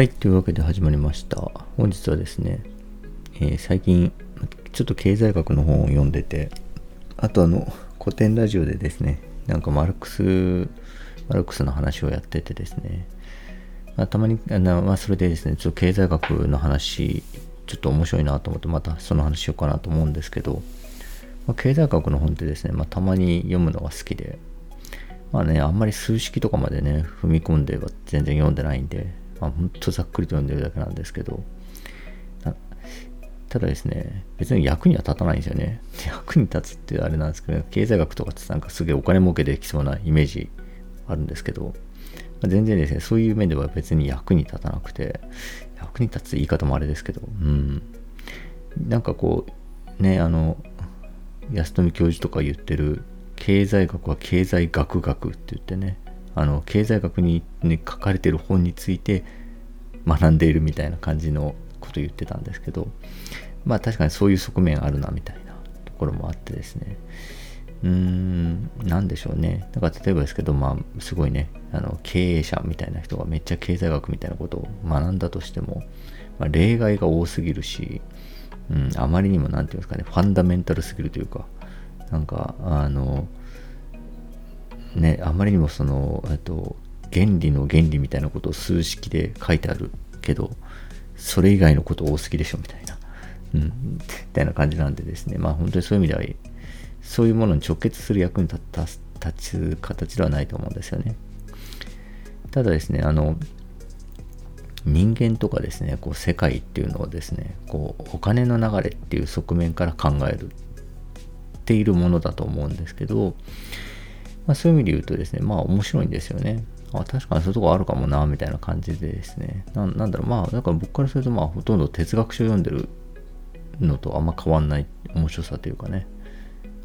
はい、というわけで始まりました。本日はですね、えー、最近、ちょっと経済学の本を読んでて、あとあの、古典ラジオでですね、なんかマルクス、マルクスの話をやっててですね、まあ、たまに、あのまあ、それでですね、ちょっと経済学の話、ちょっと面白いなと思って、またその話しようかなと思うんですけど、まあ、経済学の本ってですね、まあ、たまに読むのが好きで、まあね、あんまり数式とかまでね、踏み込んでは全然読んでないんで、まあ、ほんとざっくりと読んでるだけなんですけど、ただですね、別に役には立たないんですよね。役に立つってあれなんですけど、経済学とかってなんかすげえお金儲けできそうなイメージあるんですけど、まあ、全然ですね、そういう面では別に役に立たなくて、役に立つ言い方もあれですけど、うん。なんかこう、ね、あの、安富教授とか言ってる、経済学は経済学学って言ってね、あの経済学に、ね、書かれてる本について学んでいるみたいな感じのこと言ってたんですけどまあ確かにそういう側面あるなみたいなところもあってですね。うーん何でしょうね。だから例えばですけどまあすごいねあの経営者みたいな人がめっちゃ経済学みたいなことを学んだとしても、まあ、例外が多すぎるし、うん、あまりにも何て言うんですかねファンダメンタルすぎるというかなんかあのね、あまりにもその、えっと、原理の原理みたいなことを数式で書いてあるけど、それ以外のこと多すぎでしょみたいな、うん、みたいな感じなんでですね、まあ本当にそういう意味では、そういうものに直結する役に立た立つ形ではないと思うんですよね。ただですね、あの、人間とかですね、こう世界っていうのをですね、こうお金の流れっていう側面から考えるっているものだと思うんですけど、まあ、そういう意味で言うとですね、まあ面白いんですよね。あ確かにそういうとこあるかもな、みたいな感じでですね。なんだろう、まあ、だから僕からすると、まあ、ほとんど哲学書を読んでるのとあんま変わんない面白さというかね。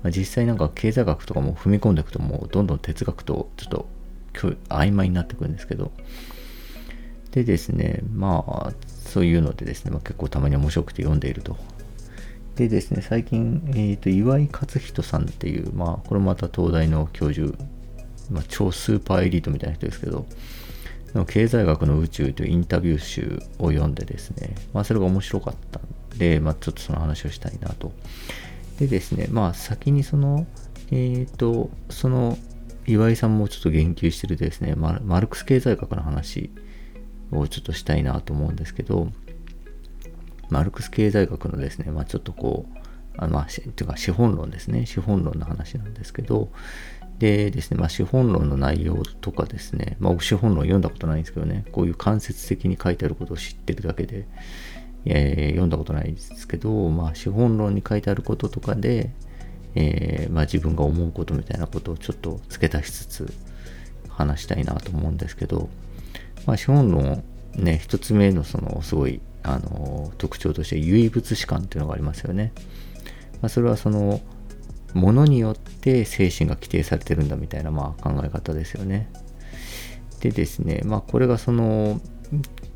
ま、実際なんか経済学とかも踏み込んでいくと、もうどんどん哲学とちょっと曖昧になってくるんですけど。でですね、まあ、そういうのでですね、まあ、結構たまに面白くて読んでいるとでですね、最近、えーと、岩井勝人さんっていう、まあ、これまた東大の教授、まあ、超スーパーエリートみたいな人ですけど、経済学の宇宙というインタビュー集を読んでですね、まあ、それが面白かったんで、まあ、ちょっとその話をしたいなと。でですね、まあ、先にその、えっ、ー、と、その岩井さんもちょっと言及してるですね、マルクス経済学の話をちょっとしたいなと思うんですけど、マルクス経済学のですね、まあ、ちょっとこう、あまあ、ていうか資本論ですね、資本論の話なんですけど、でですね、まあ、資本論の内容とかですね、まあ、資本論読んだことないんですけどね、こういう間接的に書いてあることを知ってるだけで、えー、読んだことないですけど、まあ、資本論に書いてあることとかで、えー、まあ、自分が思うことみたいなことをちょっと付け足しつつ話したいなと思うんですけど、まあ、資本論ね、一つ目のそのすごいあの特徴として唯物史観っていうのがありますよね。まあ、それはそのものによって精神が規定されてるんだみたいなまあ考え方ですよね。でですね、まあこれがその、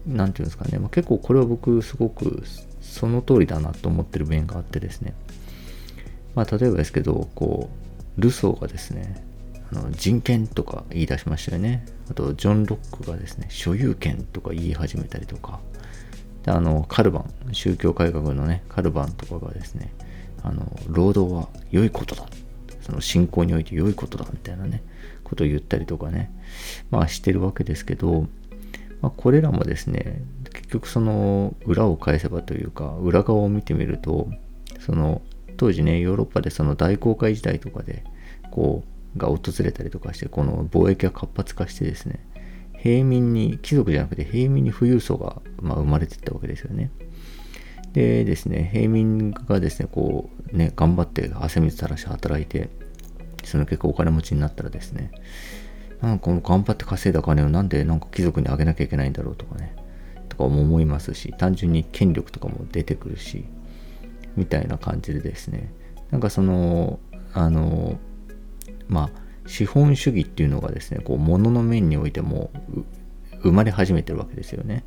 何て言うんですかね、まあ、結構これは僕すごくその通りだなと思ってる面があってですね、まあ例えばですけど、こう、ルソーがですね、あの人権とか言い出しましたよね。あと、ジョン・ロックがですね、所有権とか言い始めたりとか、あのカルバン宗教改革のねカルバンとかがですねあの労働は良いことだ。その信仰において良いことだみたいなねことを言ったりとかねまあしてるわけですけど、まあ、これらもですね結局その裏を返せばというか裏側を見てみるとその当時ねヨーロッパでその大航海時代とかでこうが訪れたりとかしてこの貿易が活発化してですね平民に、貴族じゃなくて平民に富裕層が、まあ、生まれていったわけですよね。でですね、平民がですね、こう、ね、頑張って汗水垂らして働いて、その結果お金持ちになったらですね、なんかこの頑張って稼いだ金をなんでなんか貴族にあげなきゃいけないんだろうとかね、とかも思いますし、単純に権力とかも出てくるし、みたいな感じでですね、なんかその、あの、まあ、資本主義っていうのがですね、こう、物の面においても生まれ始めてるわけですよね。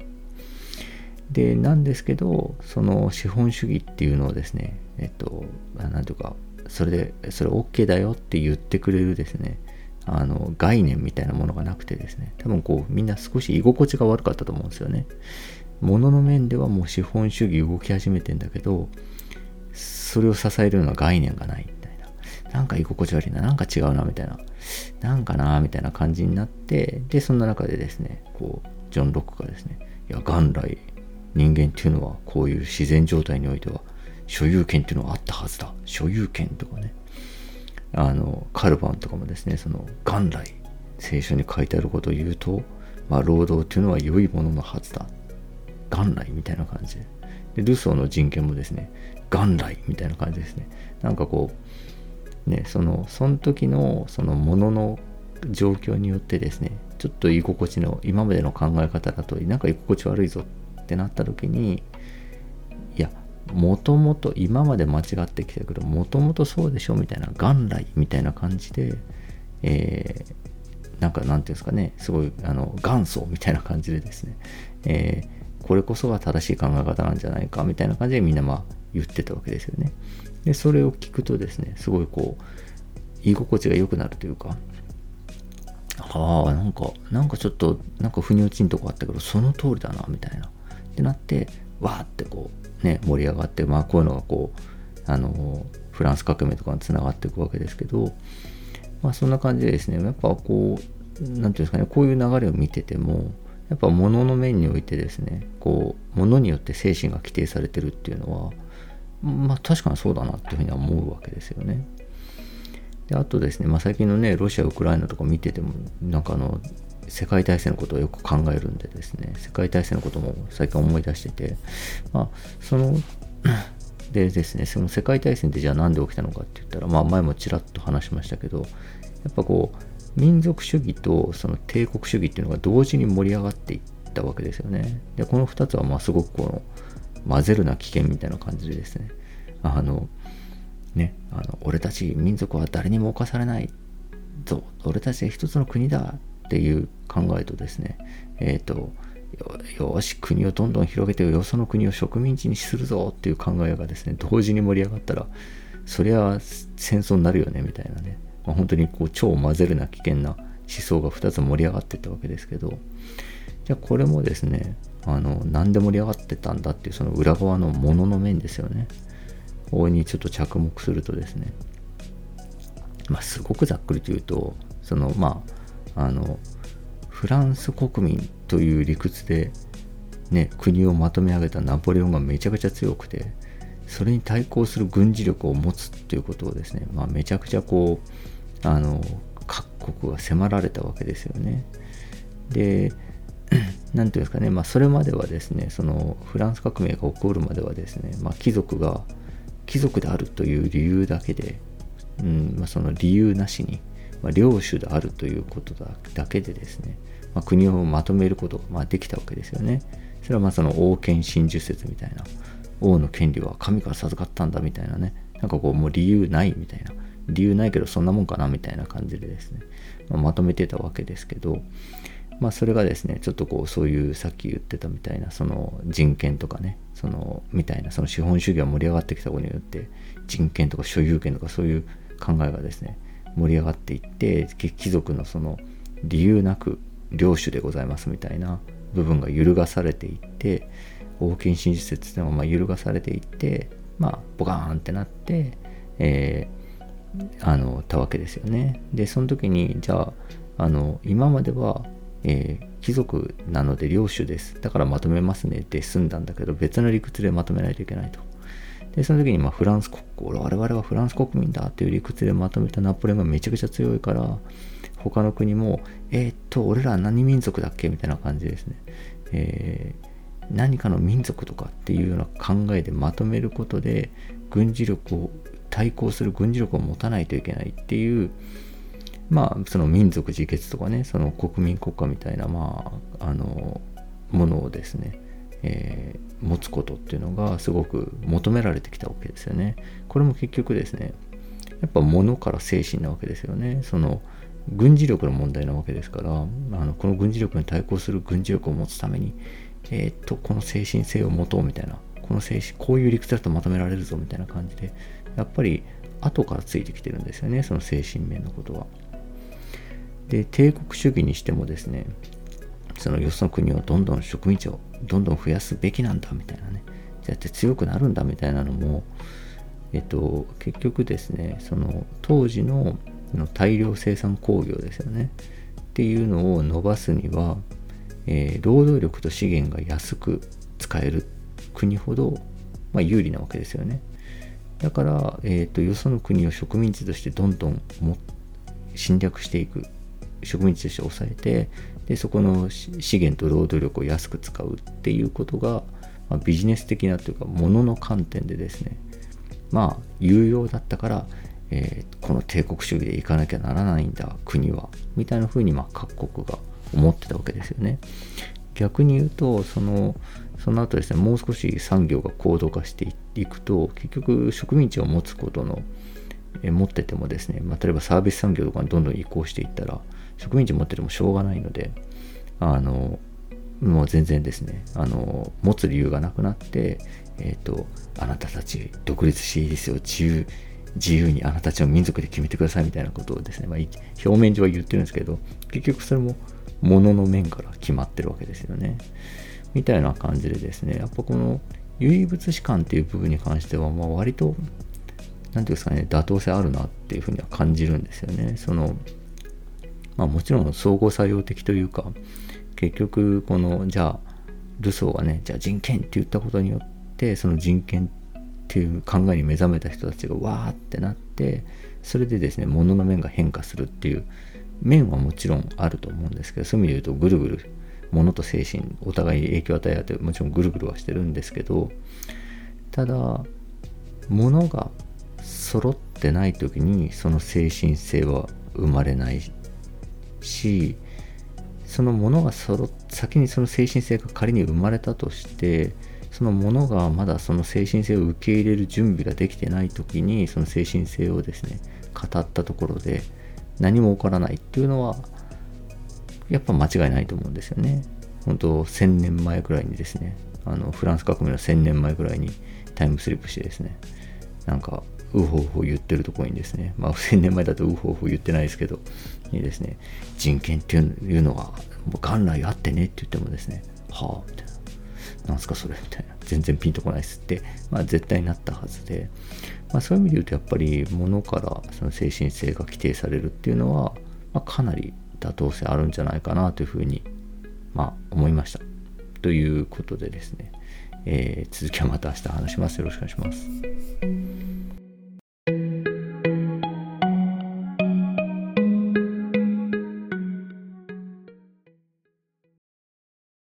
で、なんですけど、その資本主義っていうのをですね、えっと、なんていうか、それで、それ OK だよって言ってくれるですね、あの概念みたいなものがなくてですね多分こうみんな少し居心地が悪かったと思うんですよね物の面ではもう資本主義動き始めてんだけどそれを支えるような概念がないなんか居心地悪いななんか違うなみたいな。なんかなみたいな感じになってでそんな中でですねこうジョン・ロックがですねいや元来人間っていうのはこういう自然状態においては所有権っていうのはあったはずだ。所有権とかね。あのカルバンとかもですねその元来聖書に書いてあることを言うと、まあ、労働っていうのは良いもののはずだ。元来みたいな感じで。でルソーの人権もですね元来みたいな感じですね。なんかこうねそのその時のそのものの状況によってですねちょっと居心地の今までの考え方だとなんか居心地悪いぞってなった時にいやもともと今まで間違ってきたけどもともとそうでしょみたいな元来みたいな感じで、えー、なんかなんていうんですかねすごいあの元祖みたいな感じでですね、えー、これこそが正しい考え方なんじゃないかみたいな感じでみんなまあ言ってたわけですよね。でそれを聞くとですねすごいこう居心地が良くなるというかああなんかなんかちょっとなんか腑に落ちんとこあったけどその通りだなみたいな。ってなってわーってこうね盛り上がってまあこういうのがこうあのフランス革命とかにつながっていくわけですけどまあそんな感じでですねやっぱこう何て言うんですかねこういう流れを見ててもやっぱ物の面においてですねこう物によって精神が規定されてるっていうのはまあ確かにそうだなっていうふうには思うわけですよね。であとですね、まあ、最近のねロシアウクライナとか見ててもなんかあの世界大戦のことをよく考えるんでですね世界大戦のことも最近思い出しててまあその でですねその世界大戦ってじゃあ何で起きたのかって言ったらまあ前もちらっと話しましたけどやっぱこう民族主義とその帝国主義っていうのが同時に盛り上がっていったわけですよねでこの2つはまあすごくこの混ぜるな危険みたいな感じでですねあのねあの俺たち民族は誰にも侵されないぞ俺たちは一つの国だっていう考えとですね、えっ、ー、と、よし、国をどんどん広げて、よその国を植民地にするぞっていう考えがですね、同時に盛り上がったら、そりゃ戦争になるよね、みたいなね。まあ、本当にこう超混ぜるな危険な思想が2つ盛り上がっていったわけですけど、じゃあこれもですね、あの、なんで盛り上がってたんだっていうその裏側のものの面ですよね。大いにちょっと着目するとですね、まあ、すごくざっくりと言うと、その、まあ、あのフランス国民という理屈で、ね、国をまとめ上げたナポレオンがめちゃくちゃ強くてそれに対抗する軍事力を持つっていうことをですね、まあ、めちゃくちゃこうあの各国が迫られたわけですよね。で何ていうんですかね、まあ、それまではですねそのフランス革命が起こるまではですね、まあ、貴族が貴族であるという理由だけで、うんまあ、その理由なしにまあ、領主であるということだけでですね、まあ、国をまとめることがまあできたわけですよね。それはまあその王権真珠説みたいな、王の権利は神から授かったんだみたいなね、なんかこうもう理由ないみたいな、理由ないけどそんなもんかなみたいな感じでですね、まあ、まとめてたわけですけど、まあそれがですね、ちょっとこうそういうさっき言ってたみたいなその人権とかね、そのみたいなその資本主義が盛り上がってきたことによって人権とか所有権とかそういう考えがですね、盛り上がっていって貴族のその理由なく領主でございますみたいな部分が揺るがされていって王権真実説っていうのがまあ揺るがされていってまあボカーンってなって、えー、あのたわけですよね。でその時にじゃああの今までは、えー、貴族なので領主です。だからまとめますね。って済んだんだけど別の理屈でまとめないといけないと。で、その時にまあフランス国、我々はフランス国民だっていう理屈でまとめた。ナポレオンがめちゃくちゃ強いから、他の国も、えー、っと、俺ら何民族だっけみたいな感じですね。えー、何かの民族とかっていうような考えでまとめることで、軍事力を、対抗する軍事力を持たないといけないっていう、まあ、その民族自決とかね、その国民国家みたいな、まあ、あの、ものをですね、えー、持つことっていうのがすごく求められてきたわけですよね。これも結局ですね、やっぱ物から精神なわけですよね。その軍事力の問題なわけですから、あのこの軍事力に対抗する軍事力を持つために、えー、っと、この精神性を持とうみたいな、この精神、こういう理屈だとまとめられるぞみたいな感じで、やっぱり後からついてきてるんですよね、その精神面のことは。で帝国主義にしてもですねそのよその国をどんどん植民地をどんどん増やすべきなんだみたいなねそうやって強くなるんだみたいなのもえっと結局ですねその当時の大量生産工業ですよねっていうのを伸ばすには、えー、労働力と資源が安く使える国ほど、まあ、有利なわけですよね。だから、えーと、よその国を植民地としてどんどんも侵略していく。植民地として抑えてでそこの資源と労働力を安く使うっていうことが、まあ、ビジネス的なというかものの観点でですねまあ有用だったから、えー、この帝国主義でいかなきゃならないんだ国はみたいな風にまあ各国が思ってたわけですよね。逆に言うとそのその後ですねもう少し産業が高度化していくと結局植民地を持つことのえ持っててもですね、まあ、例えばサービス産業とかにどんどん移行していったら植民地持っててもしょうがないのであのもう全然ですね。あの持つ理由がなくなってえっ、ー、とあなたたち独立していいですよ。自由自由にあなたたちの民族で決めてくださいみたいなことをですね、まあ、表面上は言ってるんですけど結局それも物の面から決まってるわけですよね。みたいな感じでですねやっぱこの唯物史観っていう部分に関しては、まあ、割と何ていうんですかね、妥当性あるなっていうふうには感じるんですよね。その、まあもちろん総合作用的というか、結局この、じゃあ、ルソーがね、じゃあ人権って言ったことによって、その人権っていう考えに目覚めた人たちがわーってなって、それでですね、物の面が変化するっていう面はもちろんあると思うんですけど、そういう意味で言うとぐるぐる物と精神お互いに影響を与え合ってもちろんぐるぐるはしてるんですけどただ物が揃ってない時にその精神性は生まれないしそのものが揃っ先にその精神性が仮に生まれたとしてそのものがまだその精神性を受け入れる準備ができてない時にその精神性をですね語ったところで何も起こらないっていうのはやっぱ間違いないと思うんですよね。本当1000年前くらいにですねあのフランス革命の1000年前くらいにタイムスリップしてですねなんかウホウホ言ってるとこにですね、まあ、1000年前だとウホウホ言ってないですけど、にですね、人権っていうのは、元来あってねって言ってもですね、はあ、みたいな。なんすかそれみたいな。全然ピンとこないっすって、まあ絶対になったはずで、まあそういう意味で言うとやっぱり物からその精神性が規定されるっていうのは、まあ、かなり妥当性あるんじゃないかなというふうに、まあ思いました。ということでですね、えー、続きはまた明日話します。よろしくお願いします。